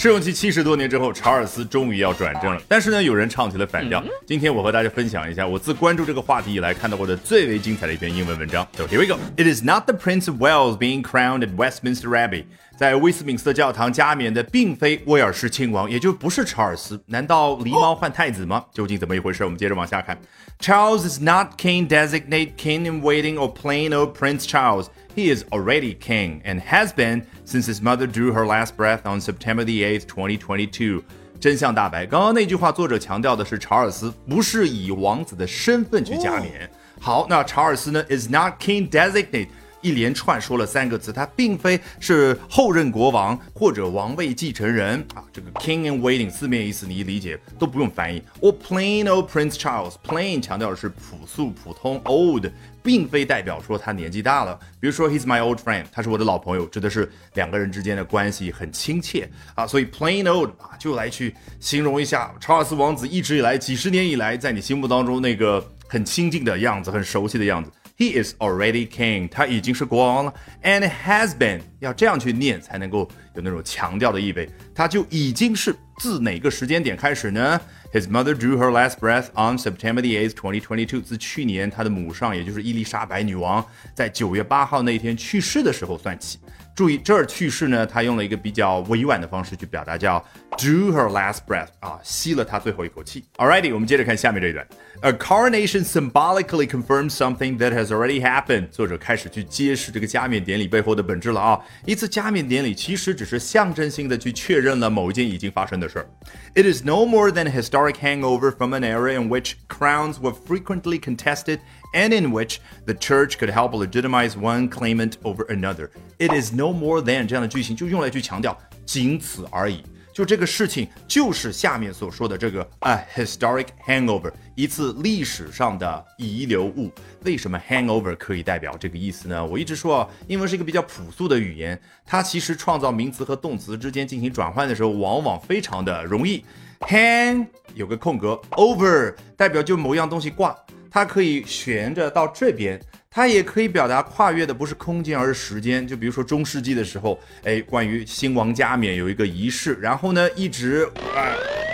试用期七十多年之后，查尔斯终于要转正了。但是呢，有人唱起了反调。今天我和大家分享一下我自关注这个话题以来看到过的最为精彩的一篇英文文章。So here we go. It is not the Prince of Wales being crowned at Westminster Abbey. 在威斯敏斯特教堂加冕的并非威尔士亲王，也就不是查尔斯。难道狸猫换太子吗？究竟怎么一回事？我们接着往下看。Charles is not king designate, king in waiting, or plain old Prince Charles. He is already king and has been since his mother drew her last breath on September the 8th, 2022. 真相大白，刚刚那句话，作者强调的是查尔斯不是以王子的身份去加冕。好，那查尔斯呢？is not king designate。 一连串说了三个字，他并非是后任国王或者王位继承人啊。这个 king and waiting 字面意思你一理解都不用翻译。or plain old Prince Charles，plain 强调的是朴素普通，old 并非代表说他年纪大了。比如说 he's my old friend，他是我的老朋友，指的是两个人之间的关系很亲切啊。所以 plain old 啊，就来去形容一下查尔斯王子一直以来几十年以来在你心目当中那个很亲近的样子，很熟悉的样子。He is already king，他已经是国王了，and has been，要这样去念才能够有那种强调的意味，他就已经是自哪个时间点开始呢？？His mother drew her last breath on September the eighth, twenty twenty two，自去年他的母上，也就是伊丽莎白女王，在九月八号那天去世的时候算起。注意这儿去世呢，他用了一个比较委婉的方式去表达，叫 drew her last breath，啊，吸了她最后一口气。Alrighty，我们接着看下面这一段。A coronation symbolically confirms something that has already happened。作者开始去揭示这个加冕典礼背后的本质了啊！一次加冕典礼其实只是象征性的去确认了某一件已经发生的事儿。It is no more than a Historic hangover from an era in which crowns were frequently contested and in which the church could help legitimize one claimant over another. It is no more than 这样的句型就用来去强调仅此而已。就这个事情，就是下面所说的这个 a historic hangover，一次历史上的遗留物。为什么 hangover 可以代表这个意思呢？我一直说啊，英文是一个比较朴素的语言，它其实创造名词和动词之间进行转换的时候，往往非常的容易。Hang 有个空格，over 代表就某样东西挂。它可以悬着到这边，它也可以表达跨越的不是空间而是时间。就比如说中世纪的时候，哎，关于新王加冕有一个仪式，然后呢一直啊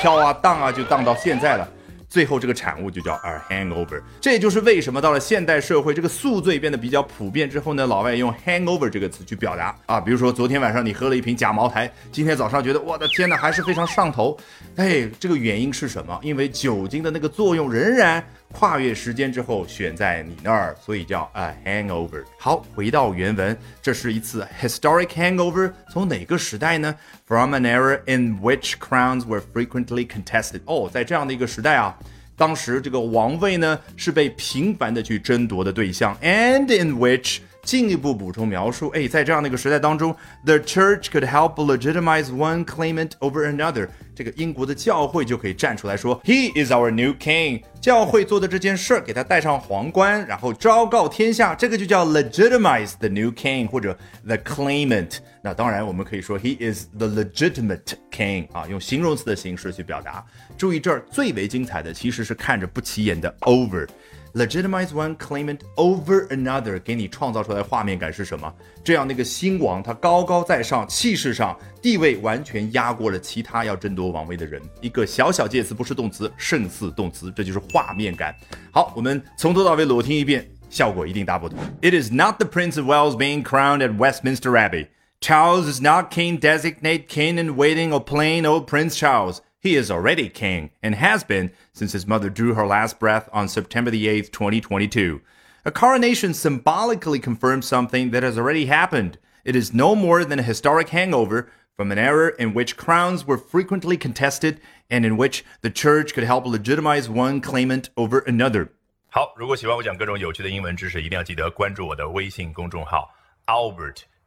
飘啊荡啊就荡到现在了。最后这个产物就叫 a hangover，这也就是为什么到了现代社会，这个宿醉变得比较普遍之后呢，老外用 hangover 这个词去表达。啊，比如说昨天晚上你喝了一瓶假茅台，今天早上觉得我的天哪，还是非常上头，哎，这个原因是什么？因为酒精的那个作用仍然跨越时间之后选在你那儿，所以叫 a hangover。好，回到原文，这是一次 historic hangover，从哪个时代呢？From an era in which crowns were frequently contested。哦，在这样的一个时代啊。当时这个王位呢是被频繁的去争夺的对象，and in which 进一步补充描述，哎，在这样的一个时代当中，the church could help legitimize one claimant over another。这个英国的教会就可以站出来说，He is our new king。教会做的这件事儿，给他戴上皇冠，然后昭告天下，这个就叫 legitimize the new king 或者 the claimant。那当然，我们可以说 He is the legitimate king 啊，用形容词的形式去表达。注意这儿最为精彩的其实是看着不起眼的 over。Legitimize one claimant over another，给你创造出来画面感是什么？这样那个新王他高高在上，气势上地位完全压过了其他要争夺王位的人。一个小小介词不是动词，胜似动词，这就是画面感。好，我们从头到尾裸听一遍，效果一定大不同。It is not the Prince of Wales being crowned at Westminster Abbey. Charles is not king designate, king in waiting, or plain old Prince Charles. He is already king and has been since his mother drew her last breath on September the 8th, 2022. A coronation symbolically confirms something that has already happened. It is no more than a historic hangover from an era in which crowns were frequently contested and in which the church could help legitimize one claimant over another. 好，如果喜欢我讲各种有趣的英文知识，一定要记得关注我的微信公众号 Albert